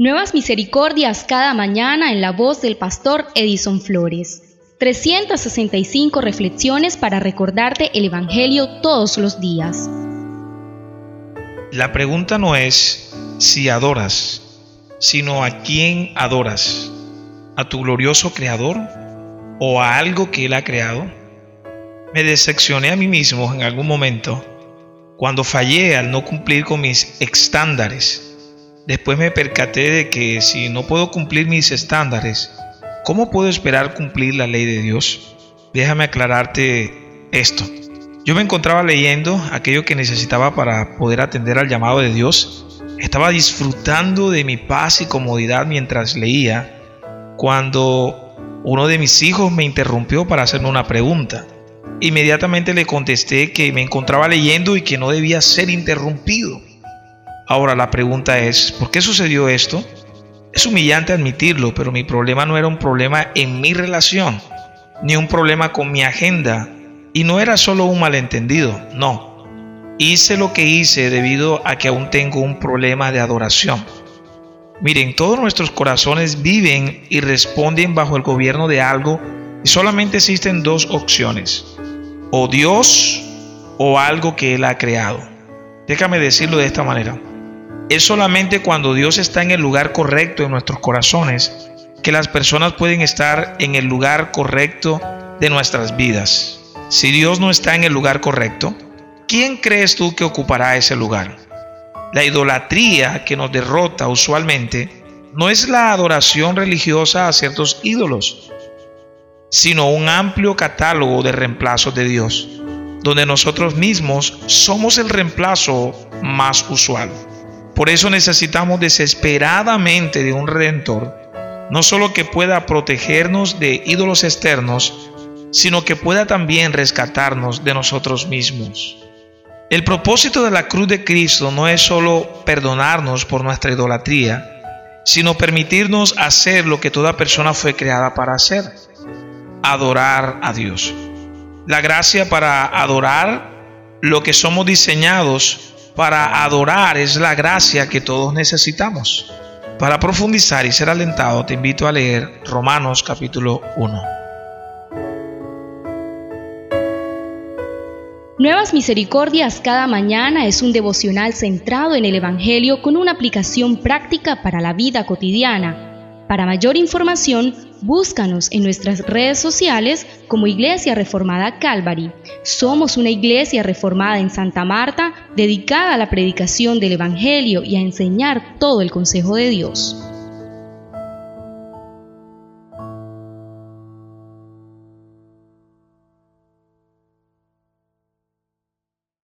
Nuevas misericordias cada mañana en la voz del pastor Edison Flores. 365 reflexiones para recordarte el Evangelio todos los días. La pregunta no es si adoras, sino a quién adoras. ¿A tu glorioso Creador o a algo que Él ha creado? Me decepcioné a mí mismo en algún momento cuando fallé al no cumplir con mis estándares Después me percaté de que si no puedo cumplir mis estándares, ¿cómo puedo esperar cumplir la ley de Dios? Déjame aclararte esto. Yo me encontraba leyendo aquello que necesitaba para poder atender al llamado de Dios. Estaba disfrutando de mi paz y comodidad mientras leía cuando uno de mis hijos me interrumpió para hacerme una pregunta. Inmediatamente le contesté que me encontraba leyendo y que no debía ser interrumpido. Ahora la pregunta es, ¿por qué sucedió esto? Es humillante admitirlo, pero mi problema no era un problema en mi relación, ni un problema con mi agenda, y no era solo un malentendido, no. Hice lo que hice debido a que aún tengo un problema de adoración. Miren, todos nuestros corazones viven y responden bajo el gobierno de algo y solamente existen dos opciones, o Dios o algo que Él ha creado. Déjame decirlo de esta manera. Es solamente cuando Dios está en el lugar correcto en nuestros corazones que las personas pueden estar en el lugar correcto de nuestras vidas. Si Dios no está en el lugar correcto, ¿quién crees tú que ocupará ese lugar? La idolatría que nos derrota usualmente no es la adoración religiosa a ciertos ídolos, sino un amplio catálogo de reemplazos de Dios, donde nosotros mismos somos el reemplazo más usual. Por eso necesitamos desesperadamente de un redentor, no solo que pueda protegernos de ídolos externos, sino que pueda también rescatarnos de nosotros mismos. El propósito de la cruz de Cristo no es solo perdonarnos por nuestra idolatría, sino permitirnos hacer lo que toda persona fue creada para hacer, adorar a Dios. La gracia para adorar lo que somos diseñados para adorar es la gracia que todos necesitamos. Para profundizar y ser alentado, te invito a leer Romanos capítulo 1. Nuevas Misericordias cada mañana es un devocional centrado en el Evangelio con una aplicación práctica para la vida cotidiana para mayor información, búscanos en nuestras redes sociales como Iglesia Reformada Calvary. Somos una iglesia reformada en Santa Marta dedicada a la predicación del Evangelio y a enseñar todo el consejo de Dios.